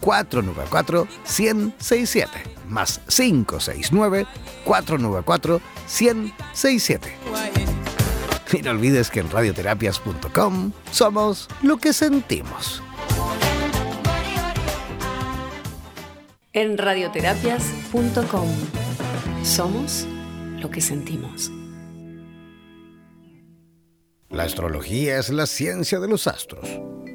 494 1067 más 569 494 1067. Y no olvides que en radioterapias.com somos lo que sentimos. En radioterapias.com somos lo que sentimos. La astrología es la ciencia de los astros.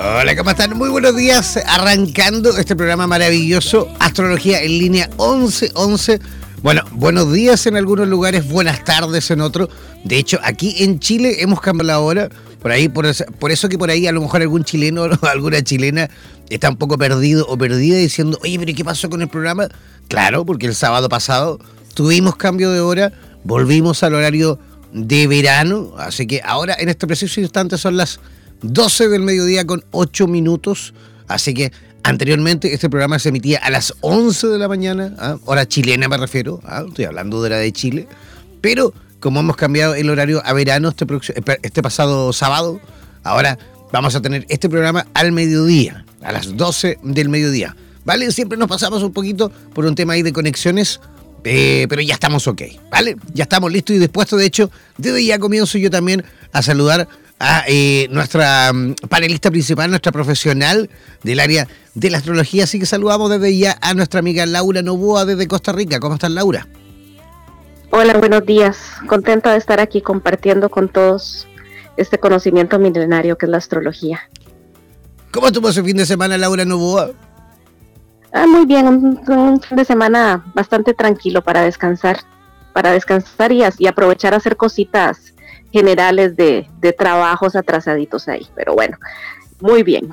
Hola, ¿cómo están? Muy buenos días. Arrancando este programa maravilloso, Astrología en línea 1111. Bueno, buenos días en algunos lugares, buenas tardes en otros. De hecho, aquí en Chile hemos cambiado la hora. Por ahí, por eso, por eso que por ahí a lo mejor algún chileno o alguna chilena está un poco perdido o perdida diciendo, oye, pero ¿qué pasó con el programa? Claro, porque el sábado pasado tuvimos cambio de hora, volvimos al horario de verano, así que ahora en este preciso instante son las 12 del mediodía con 8 minutos. Así que anteriormente este programa se emitía a las 11 de la mañana, ¿ah? hora chilena me refiero, ¿ah? estoy hablando de la de Chile. Pero como hemos cambiado el horario a verano este, este pasado sábado, ahora vamos a tener este programa al mediodía, a las 12 del mediodía. ¿Vale? Siempre nos pasamos un poquito por un tema ahí de conexiones, eh, pero ya estamos ok, ¿vale? Ya estamos listos y dispuestos. De hecho, desde ya comienzo yo también a saludar a eh, nuestra mm, panelista principal, nuestra profesional del área de la astrología. Así que saludamos desde ya a nuestra amiga Laura Novoa desde Costa Rica. ¿Cómo estás, Laura? Hola, buenos días. Contenta de estar aquí compartiendo con todos este conocimiento milenario que es la astrología. ¿Cómo estuvo ese fin de semana, Laura Novoa? Ah, muy bien, un, fin de semana bastante tranquilo para descansar, para descansar y, y aprovechar a hacer cositas generales de, trabajos atrasaditos ahí. Pero bueno, muy bien.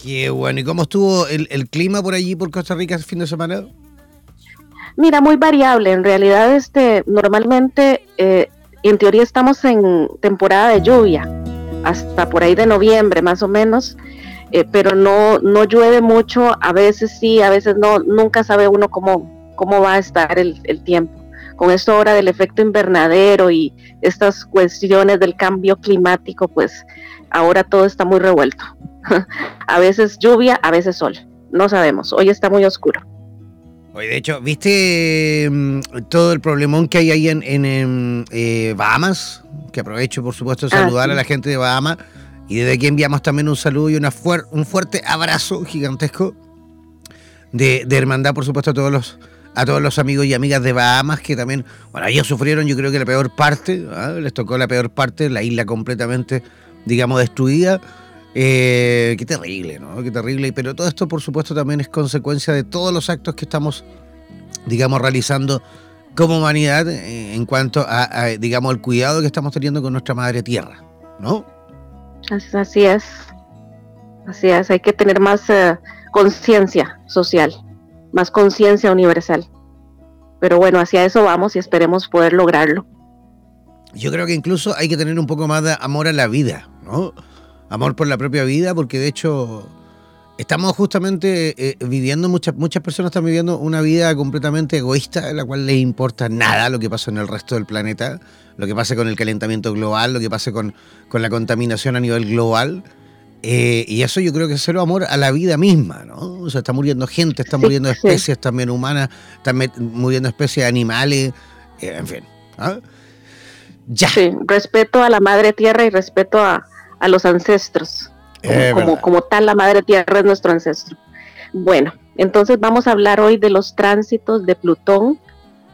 Qué bueno. ¿Y cómo estuvo el, clima por allí, por Costa Rica, ese fin de semana? Mira, muy variable. En realidad, este, normalmente, eh, en teoría estamos en temporada de lluvia, hasta por ahí de noviembre más o menos, eh, pero no, no llueve mucho, a veces sí, a veces no, nunca sabe uno cómo, cómo va a estar el, el tiempo con esto ahora del efecto invernadero y estas cuestiones del cambio climático, pues ahora todo está muy revuelto. a veces lluvia, a veces sol. No sabemos. Hoy está muy oscuro. Oye, de hecho, ¿viste mm, todo el problemón que hay ahí en, eh, Bahamas? Que aprovecho, por supuesto, de ah, saludar a la gente de Bahamas. Y desde aquí enviamos también un saludo y una un fuerte abrazo gigantesco de, de hermandad, por supuesto, a todos los a todos los amigos y amigas de Bahamas que también, bueno, ellos sufrieron yo creo que la peor parte, ¿ah? les tocó la peor parte, la isla completamente, digamos, destruida. Eh, qué terrible, ¿no? Qué terrible. Pero todo esto, por supuesto, también es consecuencia de todos los actos que estamos, digamos, realizando como humanidad en cuanto a, digamos, el cuidado que estamos teniendo con nuestra madre tierra, ¿no? Así es, así es, hay que tener más eh, conciencia social, más conciencia universal. Pero bueno, hacia eso vamos y esperemos poder lograrlo. Yo creo que incluso hay que tener un poco más de amor a la vida, ¿no? Amor por la propia vida, porque de hecho estamos justamente eh, viviendo, muchas, muchas personas están viviendo una vida completamente egoísta, en la cual les importa nada lo que pasa en el resto del planeta, lo que pasa con el calentamiento global, lo que pasa con, con la contaminación a nivel global. Eh, y eso yo creo que es cero amor a la vida misma, ¿no? O sea, está muriendo gente, está muriendo especies también humanas, están muriendo especies animales, eh, en fin. ¿ah? Ya. Sí, respeto a la madre tierra y respeto a, a los ancestros. Como, como, tal, la madre tierra es nuestro ancestro. Bueno, entonces vamos a hablar hoy de los tránsitos de Plutón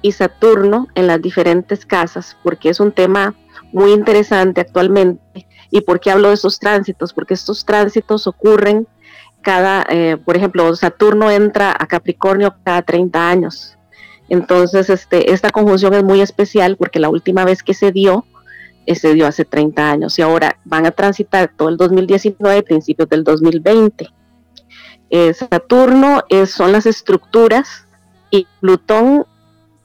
y Saturno en las diferentes casas, porque es un tema muy interesante actualmente. ¿Y por qué hablo de esos tránsitos? Porque estos tránsitos ocurren cada, eh, por ejemplo, Saturno entra a Capricornio cada 30 años. Entonces, este, esta conjunción es muy especial porque la última vez que se dio se dio hace 30 años y ahora van a transitar todo el 2019, principios del 2020. Eh, Saturno son las estructuras y Plutón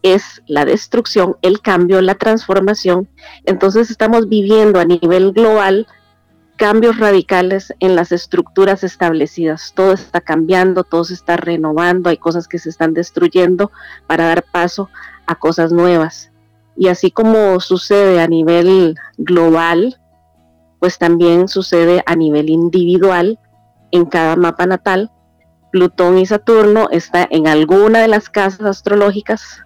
es la destrucción, el cambio, la transformación. Entonces estamos viviendo a nivel global cambios radicales en las estructuras establecidas. Todo está cambiando, todo se está renovando, hay cosas que se están destruyendo para dar paso a cosas nuevas. Y así como sucede a nivel global, pues también sucede a nivel individual en cada mapa natal. Plutón y Saturno está en alguna de las casas astrológicas,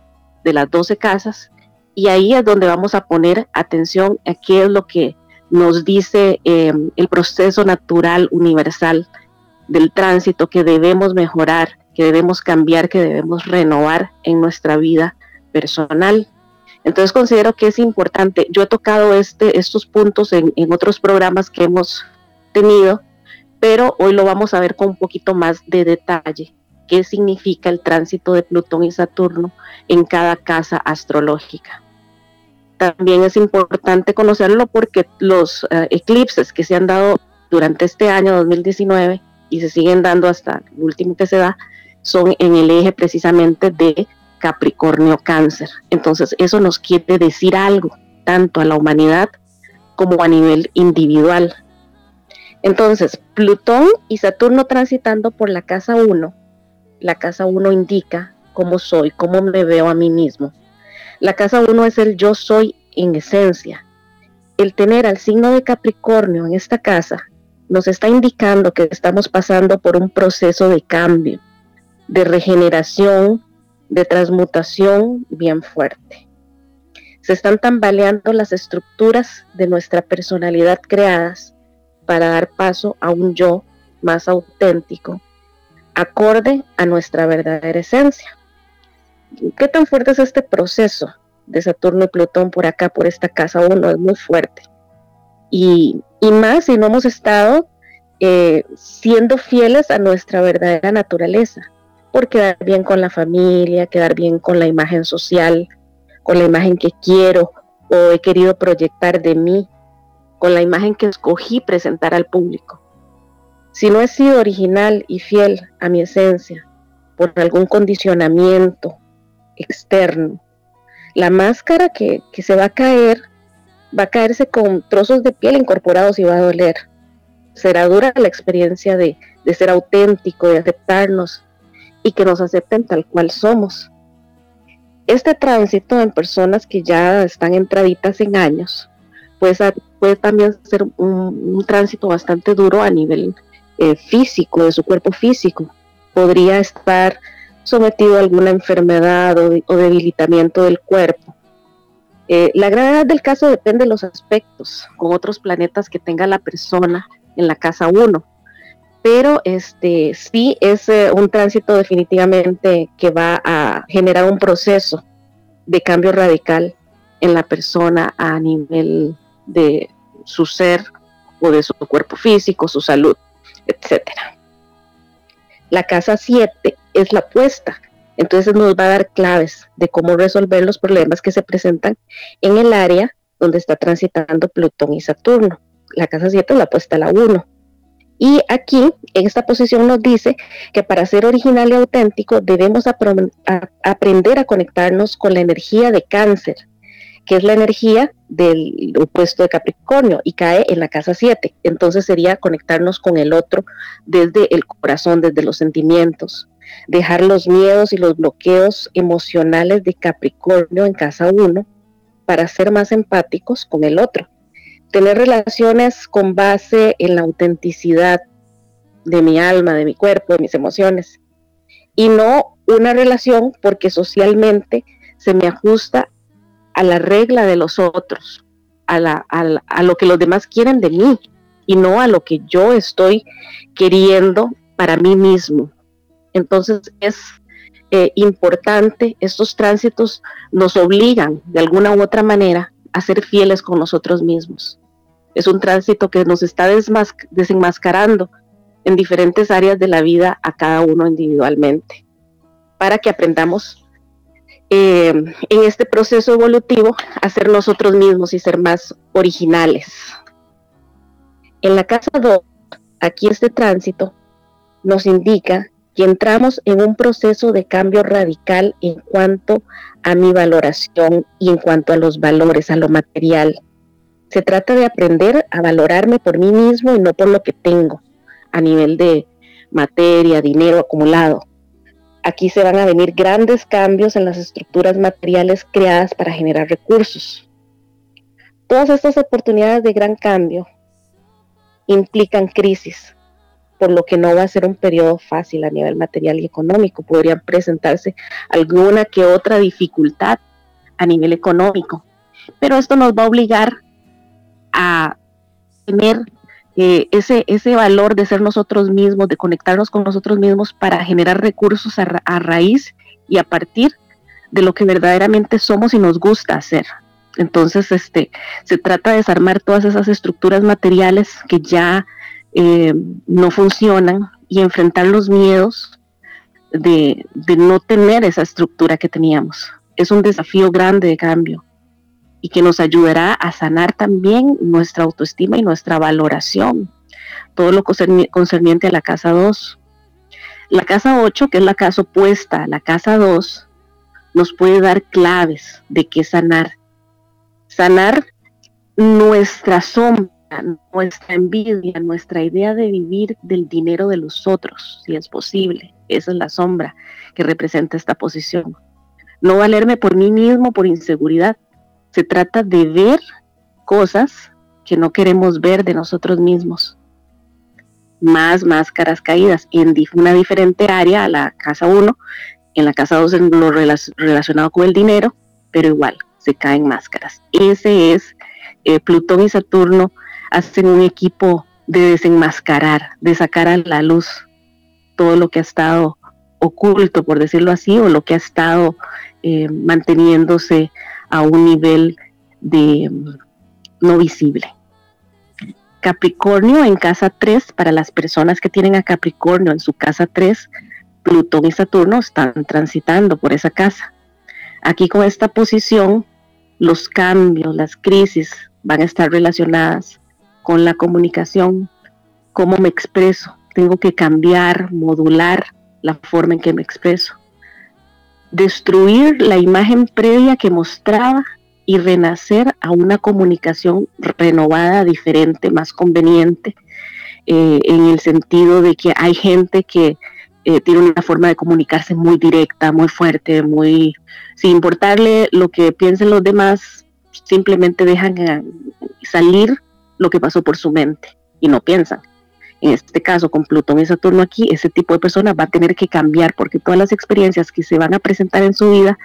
de las 12 casas, y ahí es donde vamos a poner atención a qué es lo que nos dice eh, el proceso natural universal del tránsito que debemos mejorar, que debemos cambiar, que debemos renovar en nuestra vida personal entonces considero que es importante. Yo he tocado este, estos puntos en, otros programas que hemos tenido, pero hoy lo vamos a ver con un poquito más de detalle. ¿Qué significa el tránsito de Plutón y Saturno en cada casa astrológica? También es importante conocerlo porque los eh, eclipses que se han dado durante este año 2019 y se siguen dando hasta el último que se da, son en el eje precisamente de Capricornio Cáncer. Entonces eso nos quiere decir algo, tanto a la humanidad como a nivel individual. Entonces, Plutón y Saturno transitando por la casa 1, la casa 1 indica cómo soy, cómo me veo a mí mismo. La casa 1 es el yo soy en esencia. El tener al signo de Capricornio en esta casa nos está indicando que estamos pasando por un proceso de cambio, de regeneración, de transmutación bien fuerte. Se están tambaleando las estructuras de nuestra personalidad creadas para dar paso a un yo más auténtico, acorde a nuestra verdadera esencia. ¿Qué tan fuerte es este proceso de Saturno y Plutón por acá, por esta casa uno? Es muy fuerte. Y, más si no hemos estado eh, siendo fieles a nuestra verdadera naturaleza, por quedar bien con la familia, quedar bien con la imagen social, con la imagen que quiero o he querido proyectar de mí, con la imagen que escogí presentar al público. Si no he sido original y fiel a mi esencia por algún condicionamiento externo, la máscara que, se va a caer va a caerse con trozos de piel incorporados y va a doler. Será dura la experiencia de, de ser auténtico, de aceptarnos, y que nos acepten tal cual somos. Este tránsito en personas que ya están entraditas en años puede, puede también ser un, tránsito bastante duro a nivel eh, físico, de su cuerpo físico. Podría estar sometido a alguna enfermedad o, debilitamiento del cuerpo. Eh, la gravedad del caso depende de los aspectos con otros planetas que tenga la persona en la casa 1 pero este sí es eh, un tránsito definitivamente que va a generar un proceso de cambio radical en la persona a nivel de su ser o de su cuerpo físico, su salud, etcétera. La casa 7 es la puesta, Entonces nos va a dar claves de cómo resolver los problemas que se presentan en el área donde está transitando Plutón y Saturno. La casa 7 la puesta a la 1. Y aquí, en esta posición nos dice que para ser original y auténtico debemos aprender a conectarnos con la energía de cáncer, que es la energía del opuesto de Capricornio y cae en la casa 7. Entonces sería conectarnos con el otro desde el corazón, desde los sentimientos, dejar los miedos y los bloqueos emocionales de Capricornio en casa 1 para ser más empáticos con el otro. Tener relaciones con base en la autenticidad de mi alma, de mi cuerpo, de mis emociones. Y no una relación porque socialmente se me ajusta a la regla de los otros, a, lo que los demás quieren de mí y no a lo que yo estoy queriendo para mí mismo. Entonces es eh, importante, estos tránsitos nos obligan de alguna u otra manera a ser fieles con nosotros mismos. Es un tránsito que nos está desenmascarando en diferentes áreas de la vida a cada uno individualmente, para que aprendamos eh, en este proceso evolutivo a ser nosotros mismos y ser más originales. En la casa 2, aquí este tránsito nos indica y entramos en un proceso de cambio radical en cuanto a mi valoración y en cuanto a los valores, a lo material. Se trata de aprender a valorarme por mí mismo y no por lo que tengo a nivel de materia, dinero acumulado. Aquí se van a venir grandes cambios en las estructuras materiales creadas para generar recursos. Todas estas oportunidades de gran cambio implican crisis, por lo que no va a ser un periodo fácil a nivel material y económico. Podrían presentarse alguna que otra dificultad a nivel económico, pero esto nos va a obligar a tener eh, ese, ese valor de ser nosotros mismos, de conectarnos con nosotros mismos para generar recursos a, raíz y a partir de lo que verdaderamente somos y nos gusta hacer. Entonces, este, se trata de desarmar todas esas estructuras materiales que ya eh, no funcionan y enfrentar los miedos de, no tener esa estructura que teníamos. Es un desafío grande de cambio y que nos ayudará a sanar también nuestra autoestima y nuestra valoración. Todo lo concerniente a la casa 2. La casa 8, que es la casa opuesta a la casa 2, nos puede dar claves de qué sanar. Sanar nuestra sombra nuestra envidia, nuestra idea de vivir del dinero de los otros, si es posible. Esa es la sombra que representa esta posición. No valerme por mí mismo por inseguridad. Se trata de ver cosas que no queremos ver de nosotros mismos. Más máscaras caídas en una diferente área a la casa 1, en la casa 2 en lo relacionado con el dinero, pero igual se caen máscaras. Ese es eh, Plutón y Saturno hacen un equipo de desenmascarar, de sacar a la luz todo lo que ha estado oculto, por decirlo así, o lo que ha estado eh, manteniéndose a un nivel de mm, no visible. Capricornio en casa 3, para las personas que tienen a Capricornio en su casa 3, Plutón y Saturno están transitando por esa casa. Aquí con esta posición, los cambios, las crisis van a estar relacionadas con la comunicación, cómo me expreso. Tengo que cambiar, modular la forma en que me expreso. Destruir la imagen previa que mostraba y renacer a una comunicación renovada, diferente, más conveniente, eh, en el sentido de que hay gente que eh, tiene una forma de comunicarse muy directa, muy fuerte, muy sin importarle lo que piensen los demás, simplemente dejan eh, salir lo que pasó por su mente y no piensan. En este caso, con Plutón y Saturno aquí, ese tipo de persona va a tener que cambiar porque todas las experiencias que se van a presentar en su vida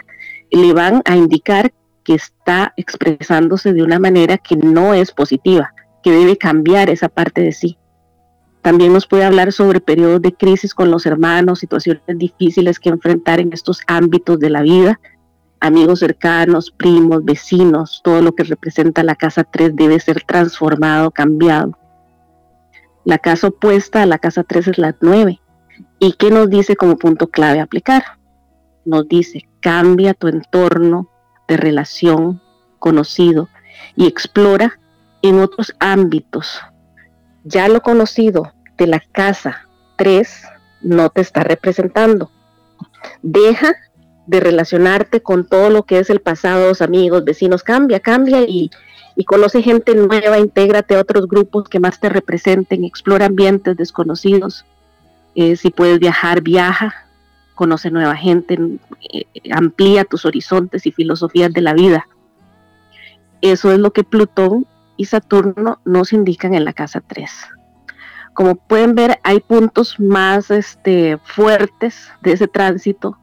le van a indicar que está expresándose de una manera que no es positiva, que debe cambiar esa parte de sí. También nos puede hablar sobre periodos de crisis con los hermanos, situaciones difíciles que enfrentar en estos ámbitos de la vida, amigos cercanos, primos, vecinos, todo lo que representa la casa 3 debe ser transformado, cambiado. La casa opuesta a la casa 3 es la 9. ¿Y qué nos dice como punto clave aplicar? nos dice, cambia tu entorno de relación conocido y explora en otros ámbitos. Ya lo conocido de la casa 3 no te está representando. Deja de relacionarte con todo lo que es el pasado, amigos, vecinos, cambia, cambia y, y conoce gente nueva, intégrate a otros grupos que más te representen, explora ambientes desconocidos. Eh, si puedes viajar, viaja, conoce nueva gente, eh, amplía tus horizontes y filosofías de la vida. Eso es lo que Plutón y Saturno nos indican en la casa 3. Como pueden ver, hay puntos más este, fuertes de ese tránsito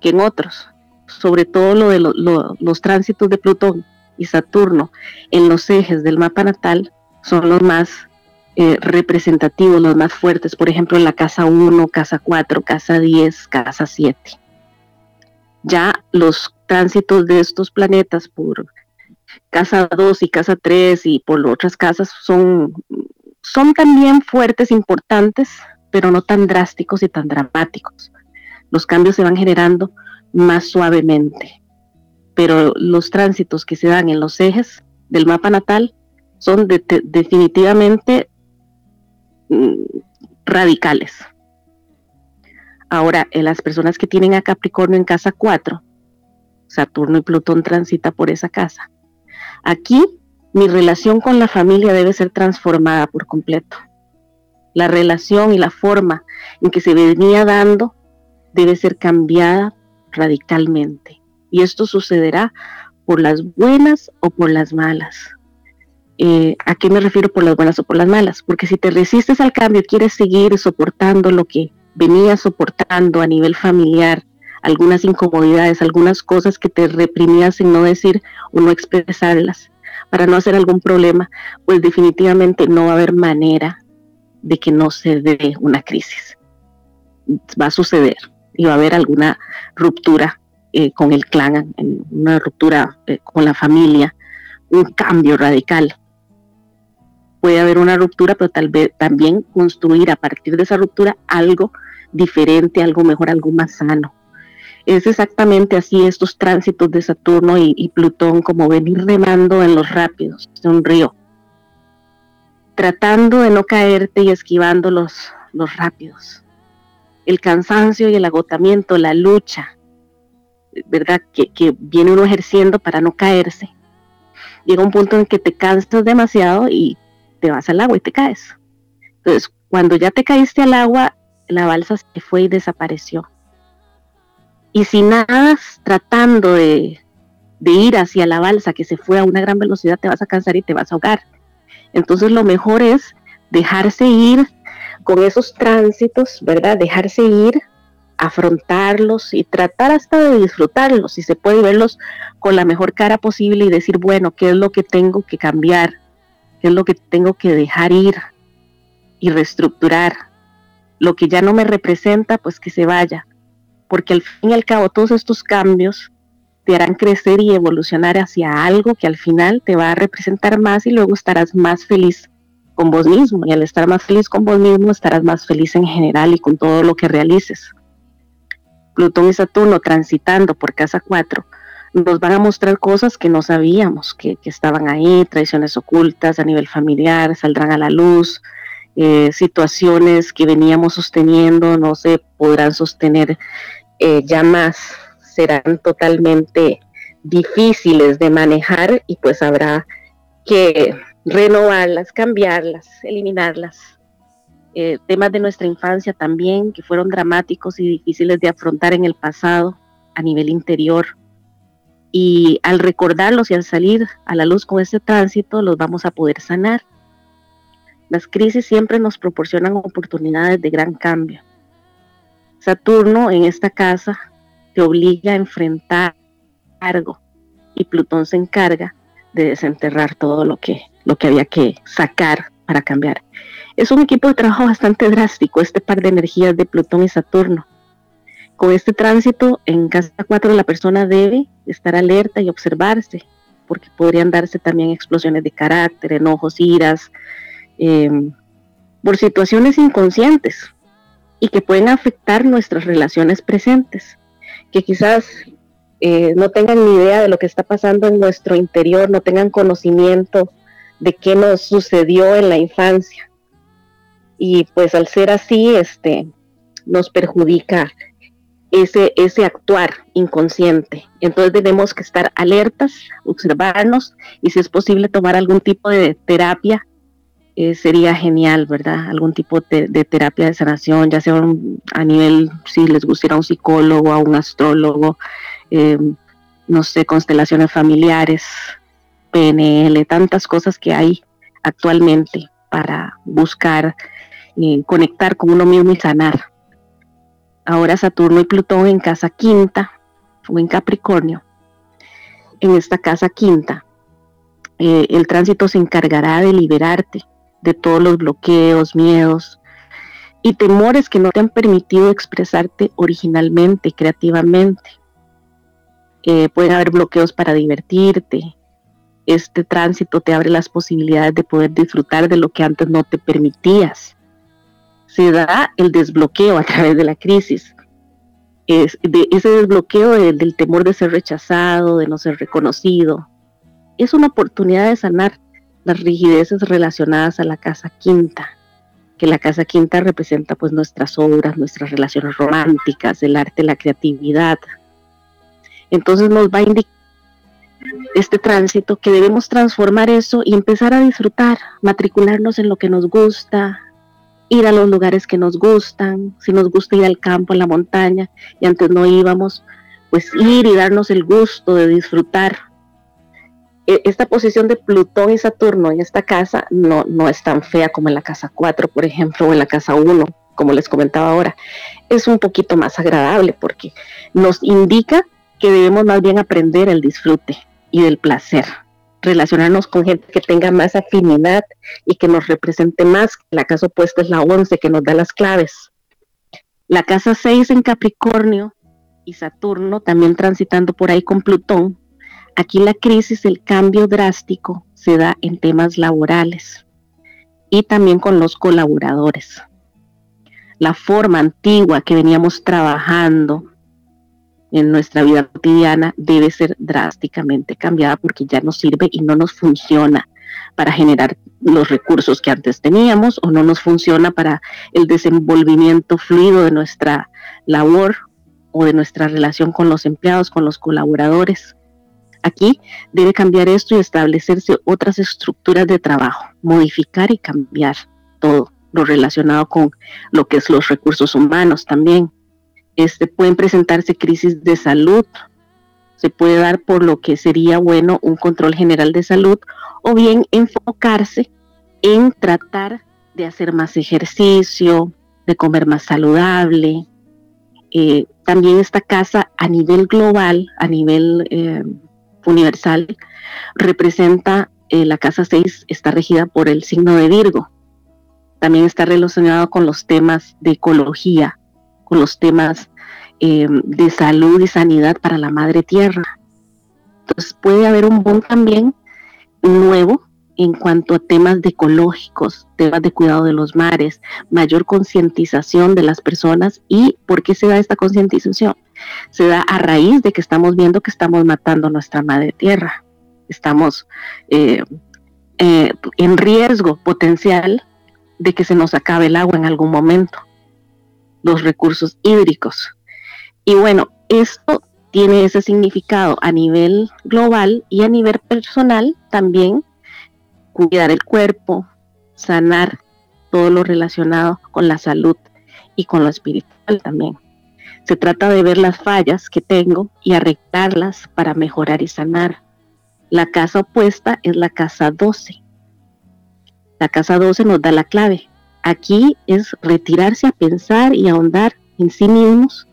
que en otros, sobre todo lo de los tránsitos de Plutón y Saturno en los ejes del mapa natal son los más eh, representativos, los más fuertes, por ejemplo en la casa 1, casa 4, casa 10, casa 7. Ya los tránsitos de estos planetas por casa 2 y casa 3 y por otras casas son, son también fuertes, importantes, pero no tan drásticos y tan dramáticos los cambios se van generando más suavemente. Pero los tránsitos que se dan en los ejes del mapa natal son definitivamente mm, radicales. Ahora, en las personas que tienen a Capricornio en casa 4, Saturno y Plutón transita por esa casa. Aquí mi relación con la familia debe ser transformada por completo. La relación y la forma en que se venía dando debe ser cambiada radicalmente. Y esto sucederá por las buenas o por las malas. Eh, ¿A qué me refiero por las buenas o por las malas? Porque si te resistes al cambio, quieres seguir soportando lo que venías soportando a nivel familiar, algunas incomodidades, algunas cosas que te reprimías en no decir o no expresarlas para no hacer algún problema, pues definitivamente no va a haber manera de que no se dé una crisis. Va a suceder y va a haber alguna ruptura eh, con el clan, una ruptura eh, con la familia, un cambio radical. Puede haber una ruptura, pero tal vez también construir a partir de esa ruptura algo diferente, algo mejor, algo más sano. Es exactamente así estos tránsitos de Saturno y, y Plutón, como venir remando en los rápidos de un río, tratando de no caerte y esquivando los, los rápidos el cansancio y el agotamiento, la lucha, ¿verdad? Que, viene uno ejerciendo para no caerse. Llega un punto en que te cansas demasiado y te vas al agua y te caes. Entonces, cuando ya te caíste al agua, la balsa se fue y desapareció. Y si nadas tratando de, de ir hacia la balsa que se fue a una gran velocidad, te vas a cansar y te vas a ahogar. Entonces, lo mejor es dejarse ir, con esos tránsitos, ¿verdad? Dejarse ir, afrontarlos y tratar hasta de disfrutarlos, si se puede verlos con la mejor cara posible y decir, bueno, ¿qué es lo que tengo que cambiar? ¿Qué es lo que tengo que dejar ir y reestructurar? Lo que ya no me representa, pues que se vaya, porque al fin y al cabo todos estos cambios te harán crecer y evolucionar hacia algo que al final te va a representar más y luego estarás más feliz con vos mismo y al estar más feliz con vos mismo estarás más feliz en general y con todo lo que realices. Plutón y Saturno transitando por casa 4 nos van a mostrar cosas que no sabíamos que, estaban ahí, traiciones ocultas a nivel familiar, saldrán a la luz, eh, situaciones que veníamos sosteniendo no se podrán sostener eh, ya más, serán totalmente difíciles de manejar y pues habrá que renovarlas, cambiarlas, eliminarlas. Eh, temas de nuestra infancia también que fueron dramáticos y difíciles de afrontar en el pasado a nivel interior. Y al recordarlos y al salir a la luz con este tránsito, los vamos a poder sanar. Las crisis siempre nos proporcionan oportunidades de gran cambio. Saturno en esta casa te obliga a enfrentar algo y Plutón se encarga de desenterrar todo lo que lo que había que sacar para cambiar. Es un equipo de trabajo bastante drástico, este par de energías de Plutón y Saturno. Con este tránsito en casa 4 la persona debe estar alerta y observarse, porque podrían darse también explosiones de carácter, enojos, iras, em, por situaciones inconscientes y que pueden afectar nuestras relaciones presentes. que quizás eh, no tengan ni idea de lo que está pasando en nuestro interior, no tengan conocimiento de qué nos sucedió en la infancia. Y pues al ser así, este, nos perjudica ese, ese actuar inconsciente. Entonces debemos que estar alertas, observarnos y si es posible tomar algún tipo de terapia, eh, sería genial, ¿verdad? Algún tipo de, terapia de sanación, ya sea a nivel, si les gustaría un psicólogo, a un astrólogo, eh, no sé, constelaciones familiares, PNL, tantas cosas que hay actualmente para buscar conectar con uno mismo y sanar ahora Saturno y Plutón en casa quinta o en Capricornio. En esta casa quinta, eh, el tránsito se encargará de liberarte de todos los bloqueos, miedos y temores que no te han permitido expresarte originalmente, creativamente. Eh, pueden haber bloqueos para divertirte. Este tránsito te abre las posibilidades de poder disfrutar de lo que antes no te permitías se da el desbloqueo a través de la crisis. Es de ese desbloqueo del temor de ser rechazado, de no ser reconocido. Es una oportunidad de sanar las rigideces relacionadas a la casa quinta, que la casa quinta representa pues nuestras obras, nuestras relaciones románticas, el arte, la creatividad. Entonces nos va a indicar este tránsito que debemos transformar eso y empezar a disfrutar, matricularnos en lo que nos gusta, ir a los lugares que nos gustan, si nos gusta ir al campo, a la montaña, y antes no íbamos, pues ir y darnos el gusto de disfrutar. E, esta posición de Plutón y Saturno en esta casa no, no es tan fea como en la casa 4, por ejemplo, o en la casa 1, como les comentaba ahora. Es un poquito más agradable porque nos indica que debemos más bien aprender el disfrute y del placer relacionarnos con gente que tenga más afinidad y que nos represente más. La casa opuesta es la 11, que nos da las claves. La casa 6 en Capricornio y Saturno también transitando por ahí con Plutón. Aquí la crisis, el cambio drástico se da en temas laborales y también con los colaboradores. La forma antigua que veníamos trabajando en nuestra vida cotidiana debe ser drásticamente cambiada porque ya no sirve y no nos funciona para generar los recursos que antes teníamos o no nos funciona para el desenvolvimiento fluido de nuestra labor o de nuestra relación con los empleados, con los colaboradores. Aquí debe cambiar esto y establecerse otras estructuras de trabajo, modificar y cambiar todo lo relacionado con lo que es los recursos humanos también este, pueden presentarse crisis de salud, se puede dar por lo que sería bueno un control general de salud o bien enfocarse en tratar de hacer más ejercicio, de comer más saludable. Eh, también esta casa a nivel global, a nivel eh, universal, representa, eh, la casa 6 está regida por el signo de Virgo. También está relacionado con los temas de ecología, los temas eh, de salud y sanidad para la madre tierra. Entonces puede haber un boom también nuevo en cuanto a temas de ecológicos, temas de cuidado de los mares, mayor concientización de las personas. ¿Y por qué se da esta concientización? Se da a raíz de que estamos viendo que estamos matando nuestra madre tierra. Estamos eh, eh, en riesgo potencial de que se nos acabe el agua en algún momento los recursos hídricos. Y bueno, esto tiene ese significado a nivel global y a nivel personal también, cuidar el cuerpo, sanar todo lo relacionado con la salud y con lo espiritual también. Se trata de ver las fallas que tengo y arreglarlas para mejorar y sanar. La casa opuesta es la casa 12. La casa 12 nos da la clave. Aquí es retirarse a pensar y ahondar en sí mismos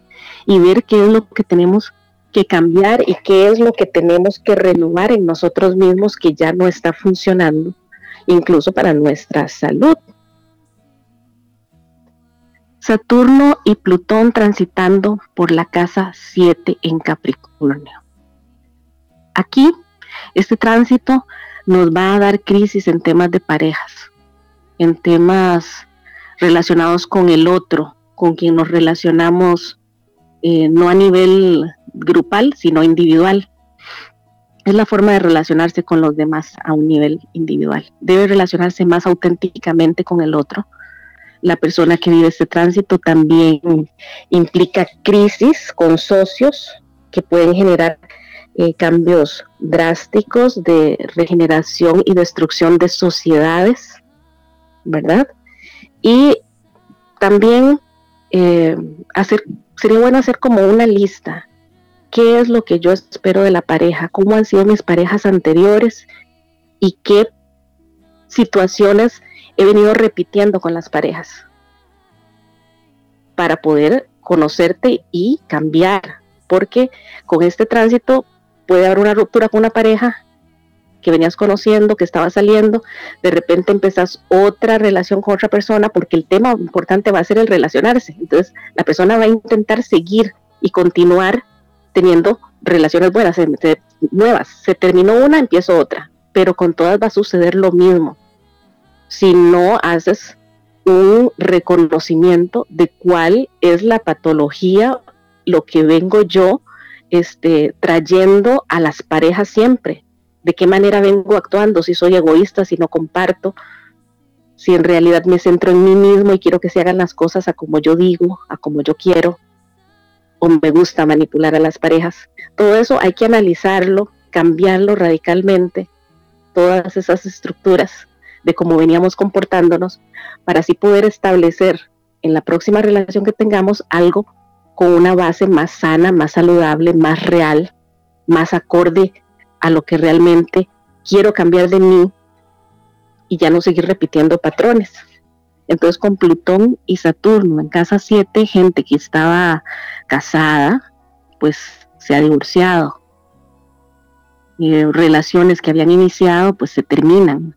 y ver qué es lo que tenemos que cambiar y qué es lo que tenemos que renovar en nosotros mismos que ya no está funcionando, incluso para nuestra salud. Saturno y Plutón transitando por la casa 7 en Capricornio. Aquí, este tránsito nos va a dar crisis en temas de parejas, en temas relacionados con el otro, con quien nos relacionamos eh, no a nivel grupal, sino individual. Es la forma de relacionarse con los demás a un nivel individual. Debe relacionarse más auténticamente con el otro. La persona que vive este tránsito también implica crisis con socios que pueden generar eh, cambios drásticos de regeneración y destrucción de sociedades, ¿verdad? Y también eh, hacer, sería bueno hacer como una lista. ¿Qué es lo que yo espero de la pareja? ¿Cómo han sido mis parejas anteriores? ¿Y qué situaciones he venido repitiendo con las parejas? Para poder conocerte y cambiar. Porque con este tránsito puede haber una ruptura con una pareja que venías conociendo, que estaba saliendo, de repente empezás otra relación con otra persona, porque el tema importante va a ser el relacionarse. Entonces, la persona va a intentar seguir y continuar teniendo relaciones buenas, nuevas. Se terminó una, empiezo otra, pero con todas va a suceder lo mismo. Si no haces un reconocimiento de cuál es la patología, lo que vengo yo este, trayendo a las parejas siempre de qué manera vengo actuando, si soy egoísta, si no comparto, si en realidad me centro en mí mismo y quiero que se hagan las cosas a como yo digo, a como yo quiero, o me gusta manipular a las parejas. Todo eso hay que analizarlo, cambiarlo radicalmente, todas esas estructuras de cómo veníamos comportándonos, para así poder establecer en la próxima relación que tengamos algo con una base más sana, más saludable, más real, más acorde a lo que realmente quiero cambiar de mí y ya no seguir repitiendo patrones. Entonces con Plutón y Saturno en casa 7, gente que estaba casada, pues se ha divorciado. Y relaciones que habían iniciado, pues se terminan.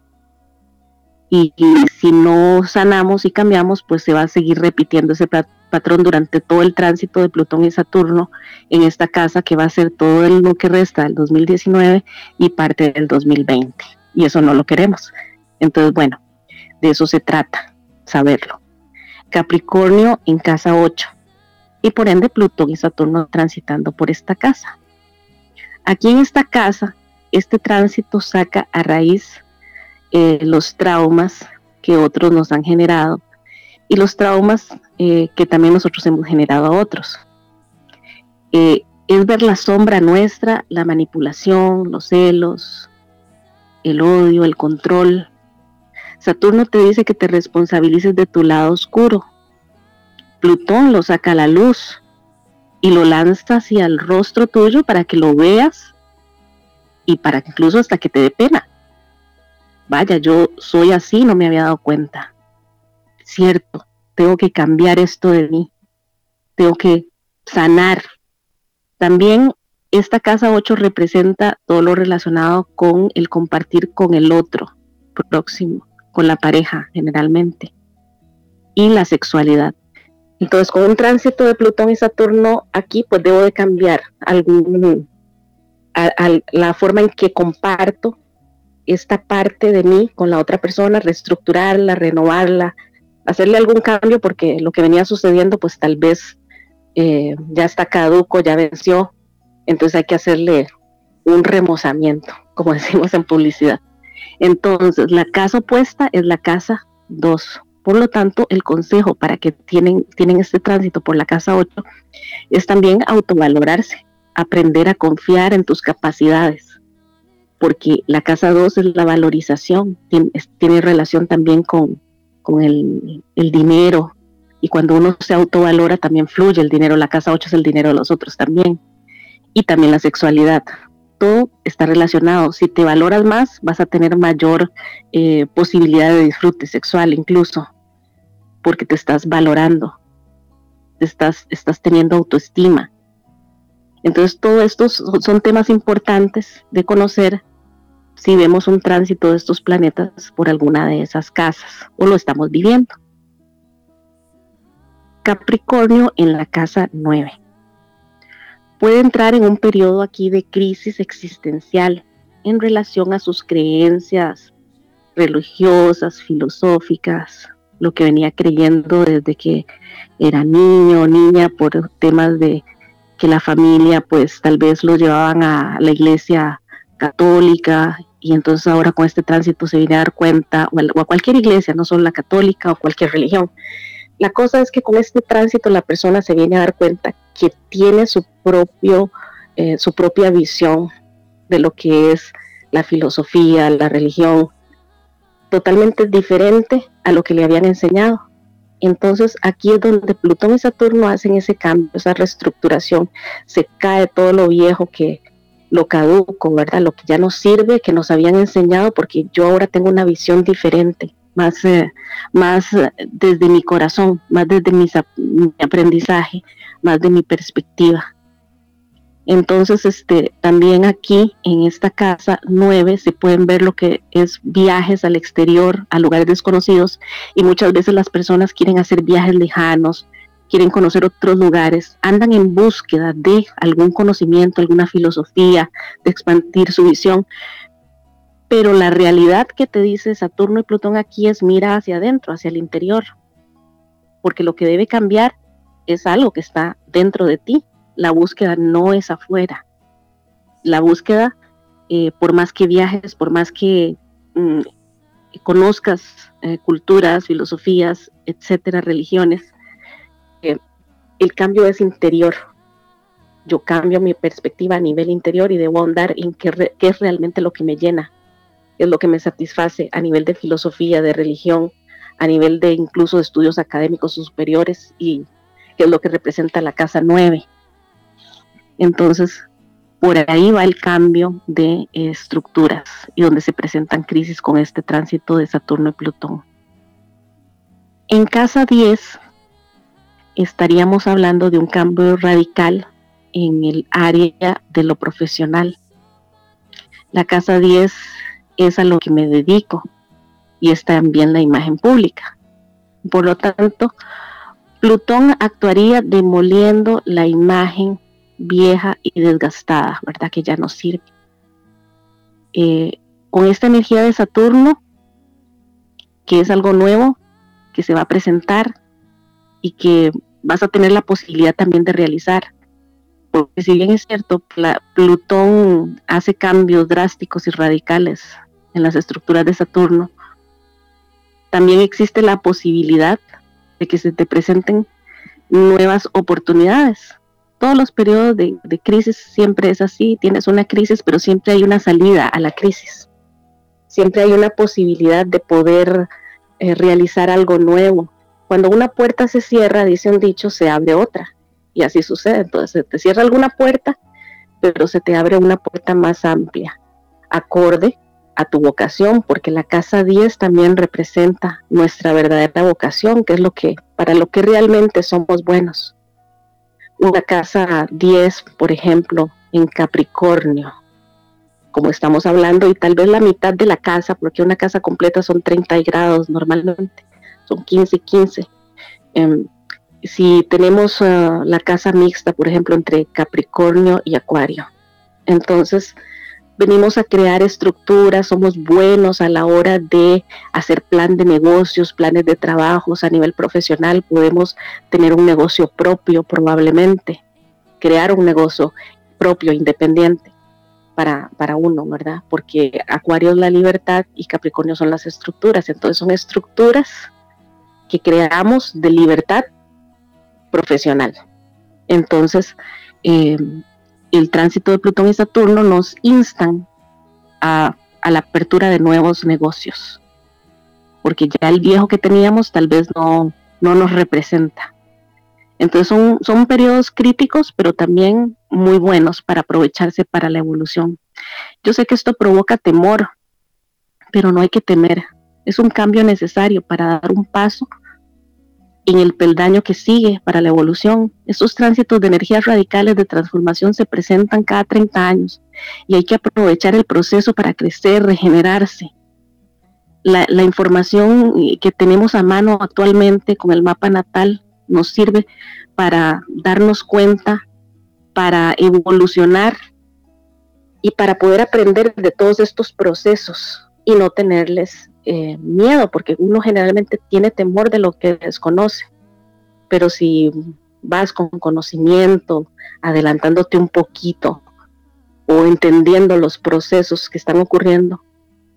Y, y, si no sanamos y cambiamos, pues se va a seguir repitiendo ese patrón patrón durante todo el tránsito de Plutón y Saturno en esta casa que va a ser todo lo que resta del 2019 y parte del 2020. Y eso no lo queremos. Entonces, bueno, de eso se trata, saberlo. Capricornio en casa 8 y por ende Plutón y Saturno transitando por esta casa. Aquí en esta casa, este tránsito saca a raíz eh, los traumas que otros nos han generado y los traumas eh, que también nosotros hemos generado a otros. Eh, es ver la sombra nuestra, la manipulación, los celos, el odio, el control. Saturno te dice que te responsabilices de tu lado oscuro. Plutón lo saca a la luz y lo lanza hacia el rostro tuyo para que lo veas y para incluso hasta que te dé pena. Vaya, yo soy así, no me había dado cuenta cierto, tengo que cambiar esto de mí, tengo que sanar. También esta casa 8 representa todo lo relacionado con el compartir con el otro próximo, con la pareja generalmente, y la sexualidad. Entonces, con un tránsito de Plutón y Saturno aquí, pues debo de cambiar algún, la forma en que comparto esta parte de mí con la otra persona, reestructurarla, renovarla, hacerle algún cambio porque lo que venía sucediendo pues tal vez eh, ya está caduco, ya venció, entonces hay que hacerle un remozamiento, como decimos en publicidad. Entonces, la casa opuesta es la casa 2. Por lo tanto, el consejo para que tienen, tienen este tránsito por la casa 8 es también autovalorarse, aprender a confiar en tus capacidades, porque la casa 2 es la valorización, tiene relación también con, con el, dinero. Y cuando uno se autovalora, también fluye el dinero. La casa 8 es el dinero de los otros también. Y también la sexualidad. Todo está relacionado. Si te valoras más, vas a tener mayor eh, posibilidad de disfrute sexual incluso, porque te estás valorando, te estás, estás teniendo autoestima. Entonces, todos estos son temas importantes de conocer si vemos un tránsito de estos planetas por alguna de esas casas o lo estamos viviendo. Capricornio en la casa 9. Puede entrar en un periodo aquí de crisis existencial en relación a sus creencias religiosas, filosóficas, lo que venía creyendo desde que era niño o niña por temas de que la familia pues tal vez lo llevaban a la iglesia católica y entonces ahora con este tránsito se viene a dar cuenta, o a cualquier iglesia, no solo la católica o cualquier religión. La cosa es que con este tránsito la persona se viene a dar cuenta que tiene su, propio, eh, su propia visión de lo que es la filosofía, la religión, totalmente diferente a lo que le habían enseñado. Entonces aquí es donde Plutón y Saturno hacen ese cambio, esa reestructuración. Se cae todo lo viejo que, lo caduco, ¿verdad? Lo que ya no sirve, que nos habían enseñado, porque yo ahora tengo una visión diferente, más, eh, más eh, desde mi corazón, más desde mi, aprendizaje, más de mi perspectiva. Entonces, este, también aquí en esta casa 9 se pueden ver lo que es viajes al exterior, a lugares desconocidos, y muchas veces las personas quieren hacer viajes lejanos, quieren conocer otros lugares, andan en búsqueda de algún conocimiento, alguna filosofía, de expandir su visión. Pero la realidad que te dice Saturno y Plutón aquí es mira hacia adentro, hacia el interior, porque lo que debe cambiar es algo que está dentro de ti. La búsqueda no es afuera. La búsqueda, eh, por más que viajes, por más que mm, conozcas eh, culturas, filosofías, etcétera, religiones, el cambio es interior. Yo cambio mi perspectiva a nivel interior y debo andar en qué, es realmente lo que me llena, es lo que me satisface a nivel de filosofía, de religión, a nivel de incluso estudios académicos superiores y qué es lo que representa la casa 9. Entonces, por ahí va el cambio de estructuras y donde se presentan crisis con este tránsito de Saturno y Plutón. En casa 10 estaríamos hablando de un cambio radical en el área de lo profesional. La casa 10 es a lo que me dedico y es también la imagen pública. Por lo tanto, Plutón actuaría demoliendo la imagen vieja y desgastada, ¿verdad? Que ya no sirve. Eh, con esta energía de Saturno, que es algo nuevo, que se va a presentar, y que vas a tener la posibilidad también de realizar. Porque si bien es cierto, Plutón hace cambios drásticos y radicales en las estructuras de Saturno, también existe la posibilidad de que se te presenten nuevas oportunidades. Todos los periodos de, crisis siempre es así, tienes una crisis, pero siempre hay una salida a la crisis. Siempre hay una posibilidad de poder eh, realizar algo nuevo, cuando una puerta se cierra, dice un dicho, se abre otra. Y así sucede. Entonces te cierra alguna puerta, pero se te abre una puerta más amplia, acorde a tu vocación, porque la casa 10 también representa nuestra verdadera vocación, que es lo que, para lo que realmente somos buenos. Una casa 10, por ejemplo, en Capricornio, como estamos hablando, y tal vez la mitad de la casa, porque una casa completa son 30 grados normalmente son 15 y 15. Em, si tenemos ah, la casa mixta, por ejemplo, entre Capricornio y Acuario, entonces venimos a crear estructuras, somos buenos a la hora de hacer plan de negocios, planes de trabajos a nivel profesional, podemos tener un negocio propio probablemente, crear un negocio propio, independiente para, para uno, ¿verdad? Porque Acuario es la libertad y Capricornio son las estructuras, entonces son estructuras que creamos de libertad profesional. Entonces, eh, el tránsito de Plutón y Saturno nos instan a, la apertura de nuevos negocios, porque ya el viejo que teníamos tal vez no, no nos representa. Entonces son, son periodos críticos, pero también muy buenos para aprovecharse para la evolución. Yo sé que esto provoca temor, pero no hay que temer. Es un cambio necesario para dar un paso en el peldaño que sigue para la evolución. Estos tránsitos de energías radicales de transformación se presentan cada 30 años y hay que aprovechar el proceso para crecer, regenerarse. La, información que tenemos a mano actualmente con el mapa natal nos sirve para darnos cuenta, para evolucionar y para poder aprender de todos estos procesos y no tenerles eh, miedo, porque uno generalmente tiene temor de lo que desconoce. Pero si vas con conocimiento, adelantándote un poquito o entendiendo los procesos que están ocurriendo,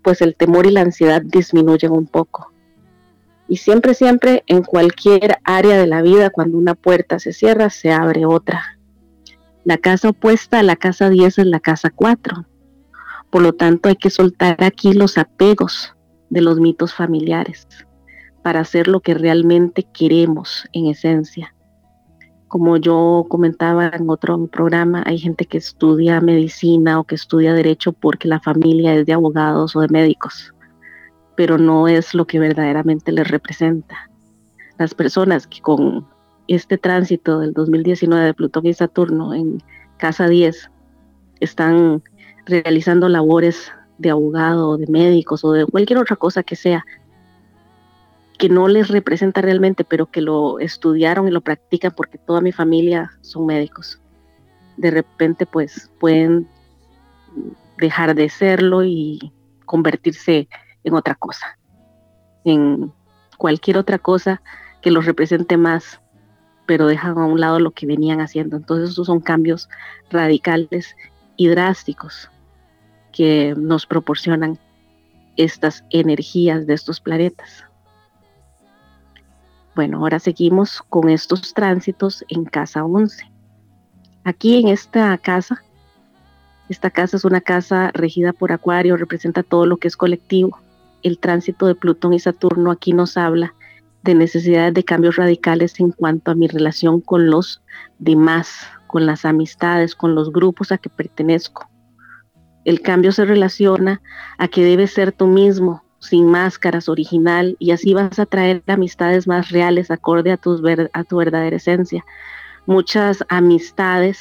pues el temor y la ansiedad disminuyen un poco. Y siempre, siempre en cualquier área de la vida, cuando una puerta se cierra, se abre otra. La casa opuesta a la casa 10 es la casa 4. Por lo tanto, hay que soltar aquí los apegos de los mitos familiares para hacer lo que realmente queremos en esencia. Como yo comentaba en otro programa, hay gente que estudia medicina o que estudia derecho porque la familia es de abogados o de médicos pero no es lo que verdaderamente les representa. Las personas que con este tránsito del 2019 de Plutón y Saturno en casa 10 están realizando labores de abogado de médicos o de cualquier otra cosa que sea que no les representa realmente, pero que lo estudiaron y lo practican porque toda mi familia son médicos. De repente pues pueden dejar de serlo y convertirse en otra cosa, en cualquier otra cosa que los represente más, pero dejan a un lado lo que venían haciendo. Entonces esos son cambios radicales y drásticos que nos proporcionan estas energías de estos planetas. Bueno, ahora seguimos con estos tránsitos en casa 11. Aquí en esta casa, esta casa es una casa regida por Acuario, representa todo lo que es colectivo el tránsito de Plutón y Saturno aquí nos habla de necesidades de cambios radicales en cuanto a mi relación con los demás, con las amistades, con los grupos a que pertenezco. El cambio se relaciona a que debes ser tú mismo, sin máscaras, original, y así vas a traer amistades más reales, acorde a, a tu verdadera esencia. Muchas amistades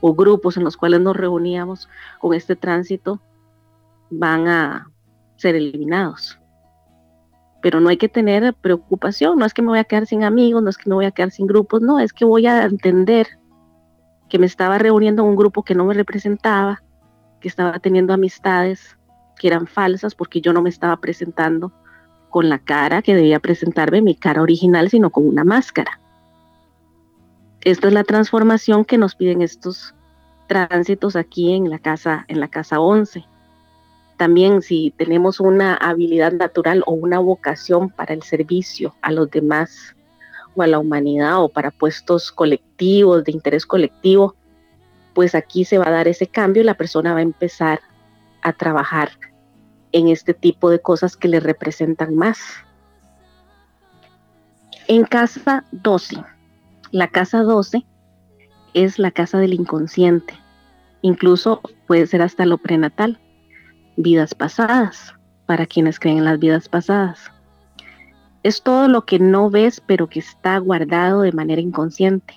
o grupos en los cuales nos reuníamos con este tránsito van a ser eliminados. Pero no hay que tener preocupación, no es que me voy a quedar sin amigos, no es que me voy a quedar sin grupos, no, es que voy a entender que me estaba reuniendo en un grupo que no me representaba, que estaba teniendo amistades que eran falsas porque yo no me estaba presentando con la cara que debía presentarme, mi cara original, sino con una máscara. Esta es la transformación que nos piden estos tránsitos aquí en la casa, en la casa 11 también si tenemos una habilidad natural o una vocación para el servicio a los demás o a la humanidad o para puestos colectivos, de interés colectivo, pues aquí se va a dar ese cambio y la persona va a empezar a trabajar en este tipo de cosas que le representan más. En casa 12, la casa 12 es la casa del inconsciente, incluso puede ser hasta lo prenatal vidas pasadas, para quienes creen en las vidas pasadas. Es todo lo que no ves, pero que está guardado de manera inconsciente.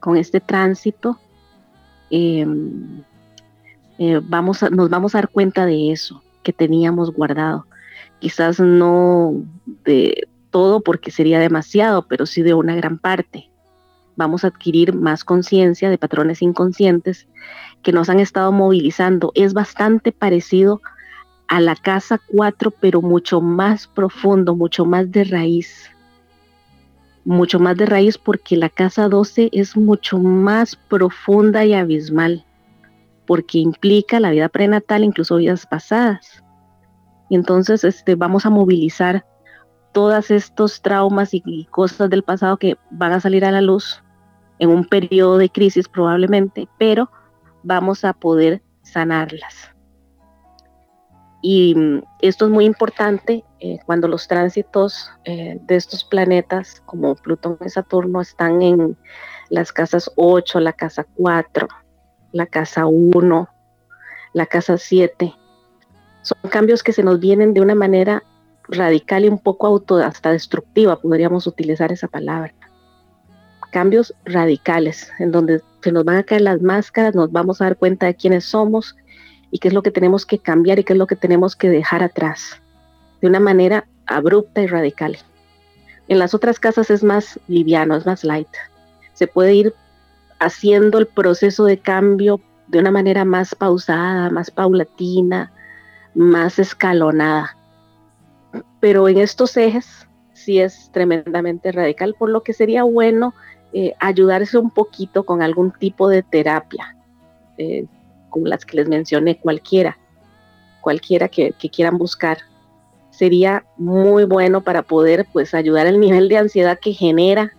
Con este tránsito, em, eh, vamos nos vamos a dar cuenta de eso que teníamos guardado. Quizás no de todo porque sería demasiado, pero sí de una gran parte. Vamos a adquirir más conciencia de patrones inconscientes que nos han estado movilizando. Es bastante parecido a la casa 4, pero mucho más profundo, mucho más de raíz. Mucho más de raíz porque la casa 12 es mucho más profunda y abismal, porque implica la vida prenatal, incluso vidas pasadas. Y entonces este, vamos a movilizar todos estos traumas y cosas del pasado que van a salir a la luz en un periodo de crisis probablemente, pero vamos a poder sanarlas. Y mm, esto es muy importante eh, cuando los tránsitos eh, de estos planetas como Plutón y Saturno están en las casas 8, la casa 4, la casa 1, la casa 7. Son cambios que se nos vienen de una manera radical y un poco auto hasta destructiva, podríamos utilizar esa palabra. Cambios radicales, en donde se nos van a caer las máscaras, nos vamos a dar cuenta de quiénes somos y qué es lo que tenemos que cambiar y qué es lo que tenemos que dejar atrás de una manera abrupta y radical. En las otras casas es más liviano, es más light. Se puede ir haciendo el proceso de cambio de una manera más pausada, más paulatina, más escalonada. pero en estos ejes sí es tremendamente radical, por lo que sería bueno eh, ayudarse un poquito con algún tipo de terapia, eh, como las que les mencioné, cualquiera, cualquiera que, quieran buscar. Sería muy bueno para poder pues ayudar al nivel de ansiedad que genera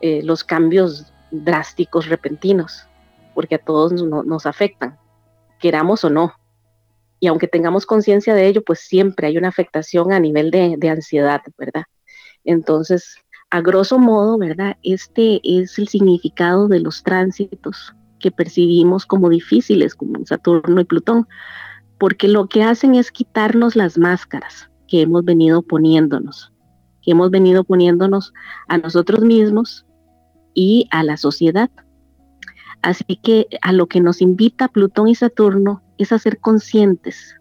eh, los cambios drásticos, repentinos, porque a todos nos afectan, queramos o no. Y aunque tengamos conciencia de ello, pues siempre hay una afectación a nivel de, de ansiedad, ¿verdad? Entonces, a grosso modo, ¿verdad? Este es el significado de los tránsitos que percibimos como difíciles, como Saturno y Plutón, porque lo que hacen es quitarnos las máscaras que hemos venido poniéndonos, que hemos venido poniéndonos a nosotros mismos y a la sociedad. Así que a lo que nos invita Plutón y Saturno es a ser conscientes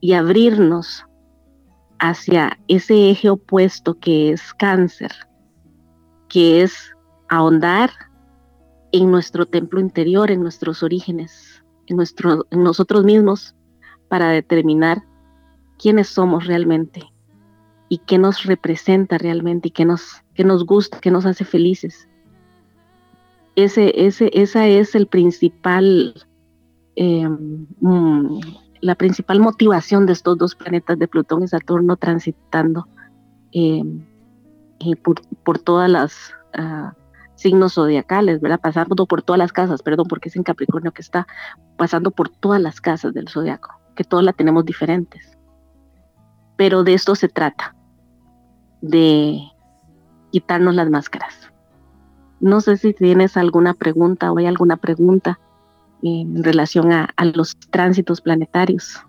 y abrirnos hacia ese eje opuesto que es cáncer, que es ahondar en nuestro templo interior, en nuestros orígenes, en, nuestro, nosotros mismos, para determinar quiénes somos realmente y qué nos representa realmente y qué nos, qué nos gusta, qué nos hace felices. Ese, ese, esa es el principal, em, la principal motivación de estos dos planetas de Plutón y Saturno transitando em, por, por, todas las uh, signos zodiacales, ¿verdad? Pasando por todas las casas, perdón, porque es en Capricornio que está pasando por todas las casas del zodiaco, que todas las tenemos diferentes. Pero de esto se trata, de quitarnos las máscaras. No sé si tienes alguna pregunta o hay alguna pregunta en relación a los tránsitos planetarios.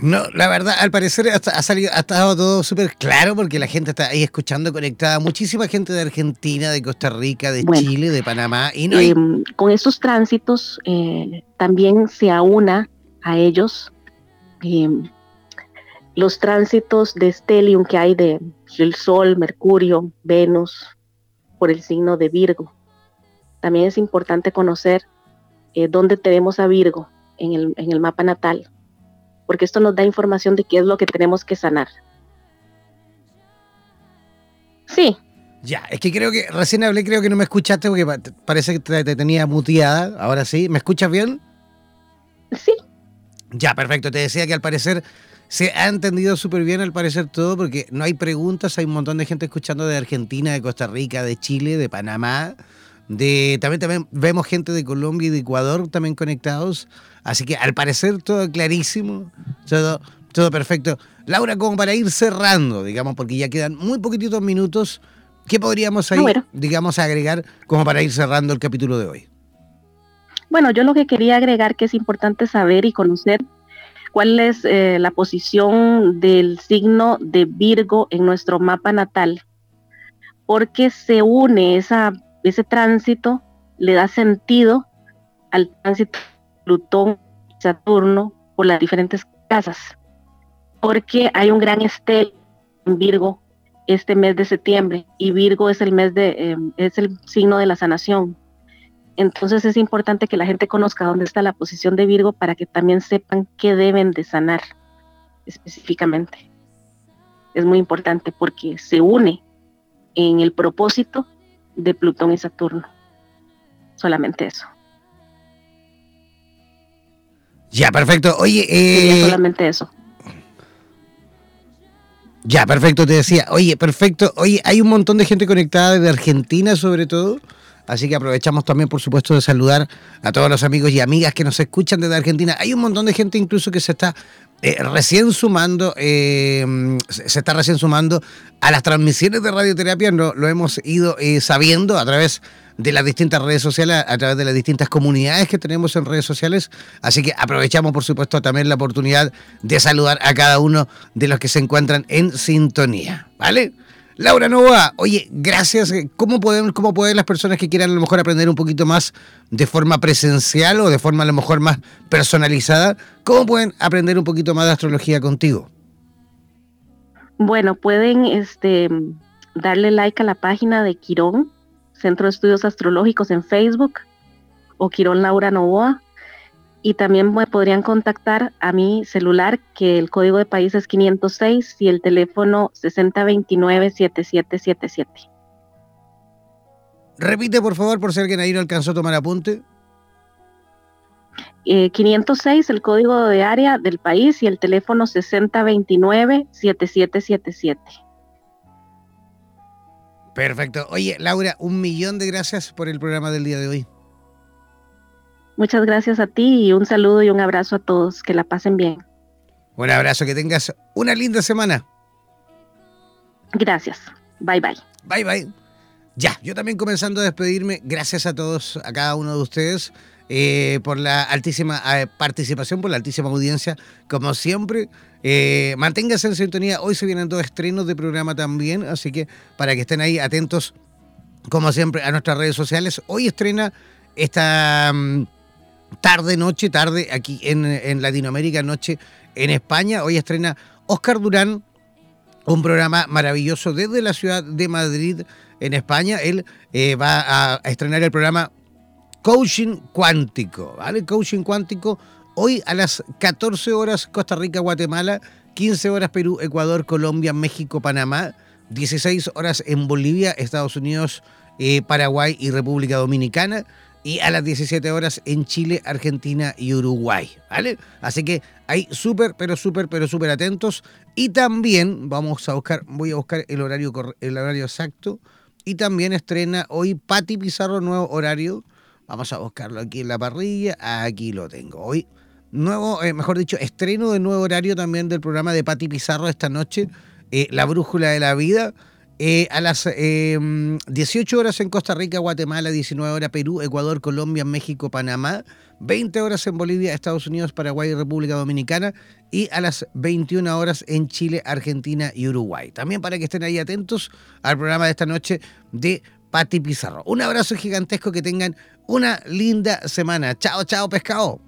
No, la verdad, al parecer ha, salido, ha estado todo súper claro porque la gente está ahí escuchando conectada. Muchísima gente de Argentina, de Costa Rica, de Chile, de Panamá. Y no em, con estos tránsitos eh, también se aúna a ellos em, los tránsitos de Stellium que hay de el Sol, Mercurio, Venus, por el signo de Virgo. También es importante conocer eh, dónde tenemos a Virgo en el, en el mapa natal porque esto nos da información de qué es lo que tenemos que sanar. Sí. Ya, es que creo que recién hablé, creo que no me escuchaste porque parece que te, tenía muteada. Ahora sí, ¿me escuchas bien? Sí. Ya, perfecto. Te decía que al parecer se ha entendido súper bien, al parecer todo, porque no hay preguntas. Hay un montón de gente escuchando de Argentina, de Costa Rica, de Chile, de Panamá. De, también, también vemos gente de Colombia y de Ecuador también conectados. Así que al parecer todo clarísimo, todo, todo perfecto. Laura, como para ir cerrando, digamos, porque ya quedan muy poquititos minutos, ¿qué podríamos ahí, digamos, agregar como para ir cerrando el capítulo de hoy? Bueno, yo lo que quería agregar que es importante saber y conocer cuál es eh, la posición del signo de Virgo en nuestro mapa natal, porque se une esa, ese tránsito, le da sentido al tránsito Plutón Saturno por las diferentes casas, porque hay un gran estel en Virgo este mes de septiembre y Virgo es el mes de em, es el signo de la sanación. Entonces es importante que la gente conozca dónde está la posición de Virgo para que también sepan qué deben de sanar específicamente. Es muy importante porque se une en el propósito de Plutón y Saturno. Solamente eso. Ya, perfecto. Oye, eh, solamente eso. Ya, perfecto, te decía. Oye, perfecto. Oye, hay un montón de gente conectada de Argentina, sobre todo. Así que aprovechamos también, por supuesto, de saludar a todos los amigos y amigas que nos escuchan desde Argentina. Hay un montón de gente incluso que se está eh, recién sumando, eh, se está recién sumando a las transmisiones de radioterapia. No, lo hemos ido eh, sabiendo a través de las distintas redes sociales, a través de las distintas comunidades que tenemos en redes sociales. Así que aprovechamos, por supuesto, también la oportunidad de saludar a cada uno de los que se encuentran en sintonía. ¿Vale? Laura Nova, oye, gracias. ¿Cómo pueden, ¿Cómo pueden las personas que quieran a lo mejor aprender un poquito más de forma presencial o de forma a lo mejor más personalizada, cómo pueden aprender un poquito más de astrología contigo? Bueno, pueden este, darle like a la página de Quirón, Centro de Estudios Astrológicos en Facebook, o Quirón Laura Novoa. Y también me podrían contactar a mi celular, que el código de país es 506 y el teléfono 6029-7777. Repite, por favor, por si alguien ahí no alcanzó a tomar apunte. 506, eh, el código de área del país y el teléfono 6029-7777. Perfecto. Oye, Laura, un millón de gracias por el programa del día de hoy. Muchas gracias a ti y un saludo y un abrazo a todos. Que la pasen bien. Un abrazo, que tengas una linda semana. Gracias. Bye bye. Bye bye. Ya, yo también comenzando a despedirme. Gracias a todos, a cada uno de ustedes. Eh, por la altísima eh, participación, por la altísima audiencia. Como siempre, eh, manténgase en sintonía. Hoy se vienen dos estrenos de programa también, así que para que estén ahí atentos, como siempre, a nuestras redes sociales. Hoy estrena esta mm, tarde, noche, tarde aquí en, Latinoamérica, noche en España. Hoy estrena Oscar Durán, un programa maravilloso desde la ciudad de Madrid, en España. Él va a estrenar el programa Coaching Cuántico, ¿vale? Coaching Cuántico, hoy a las 14 horas Costa Rica, Guatemala, 15 horas Perú, Ecuador, Colombia, México, Panamá, 16 horas en Bolivia, Estados Unidos, eh, Paraguay y República Dominicana, y a las 17 horas en Chile, Argentina y Uruguay, ¿vale? Así que hay súper, pero súper, pero súper atentos. Y también vamos a buscar, voy a buscar el horario, el horario exacto. Y también estrena hoy Pati Pizarro, nuevo horario Vamos a buscarlo aquí en la parrilla. Aquí lo tengo. Hoy, nuevo, eh, mejor dicho, estreno de nuevo horario también del programa de Pati Pizarro esta noche. Eh, la Brújula de la Vida. Eh, a las 18 horas en Costa Rica, Guatemala, 19 horas Perú, Ecuador, Colombia, México, Panamá, 20 horas en Bolivia, Estados Unidos, Paraguay República Dominicana y a las 21 horas en Chile, Argentina y Uruguay. También para que estén ahí atentos al programa de esta noche de Pati Pizarro. Un abrazo gigantesco, que tengan una linda semana. Chao, chao, pescado.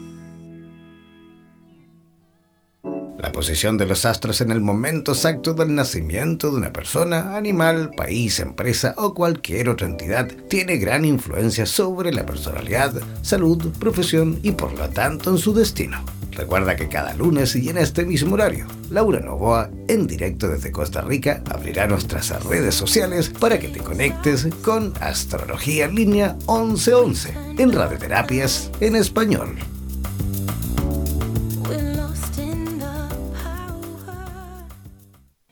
La posición de los astros en el momento exacto del nacimiento de una persona, animal, país, empresa o cualquier otra entidad tiene gran influencia sobre la personalidad, salud, profesión y por lo tanto en su destino. Recuerda que cada lunes y en este mismo horario, Laura Novoa, en directo desde Costa Rica, abrirá nuestras redes sociales para que te conectes con Astrología Línea 1111 en Radioterapias en Español.